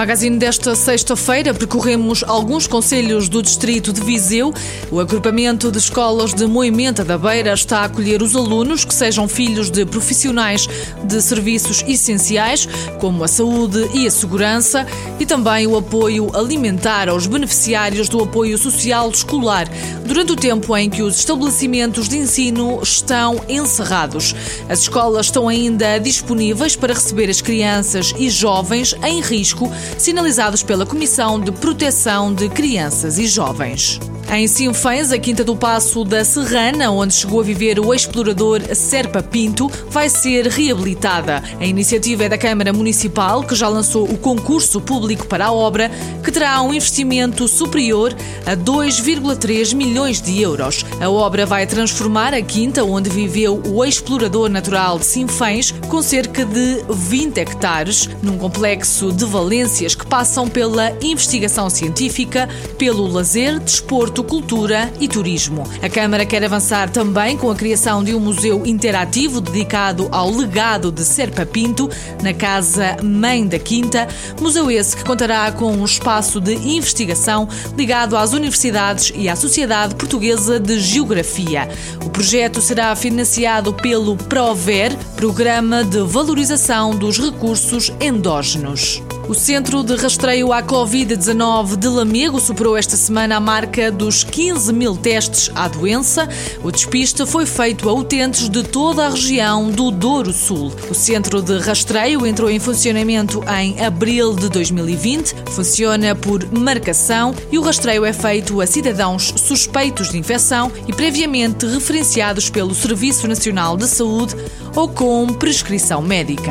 Magazine desta sexta-feira percorremos alguns conselhos do distrito de Viseu. O agrupamento de escolas de Moimenta da Beira está a acolher os alunos que sejam filhos de profissionais de serviços essenciais, como a saúde e a segurança, e também o apoio alimentar aos beneficiários do apoio social escolar, durante o tempo em que os estabelecimentos de ensino estão encerrados. As escolas estão ainda disponíveis para receber as crianças e jovens em risco sinalizados pela Comissão de Proteção de Crianças e Jovens. Em Sinfãs, a Quinta do Passo da Serrana, onde chegou a viver o explorador Serpa Pinto, vai ser reabilitada. A iniciativa é da Câmara Municipal, que já lançou o concurso público para a obra, que terá um investimento superior a 2,3 milhões de euros. A obra vai transformar a quinta onde viveu o explorador natural de Sinfãs, com cerca de 20 hectares, num complexo de valências que passam pela investigação científica, pelo lazer, desporto, cultura e turismo. A Câmara quer avançar também com a criação de um museu interativo dedicado ao legado de Serpa Pinto, na Casa Mãe da Quinta, museu esse que contará com um espaço de investigação ligado às universidades e à Sociedade Portuguesa de Geografia. O projeto será financiado pelo PROVER, Programa de Valorização dos Recursos Endógenos. O Centro de Rastreio à Covid-19 de Lamego superou esta semana a marca dos 15 mil testes à doença. O despiste foi feito a utentes de toda a região do Douro Sul. O Centro de Rastreio entrou em funcionamento em abril de 2020, funciona por marcação e o rastreio é feito a cidadãos suspeitos de infecção e previamente referenciados pelo Serviço Nacional de Saúde ou com prescrição médica.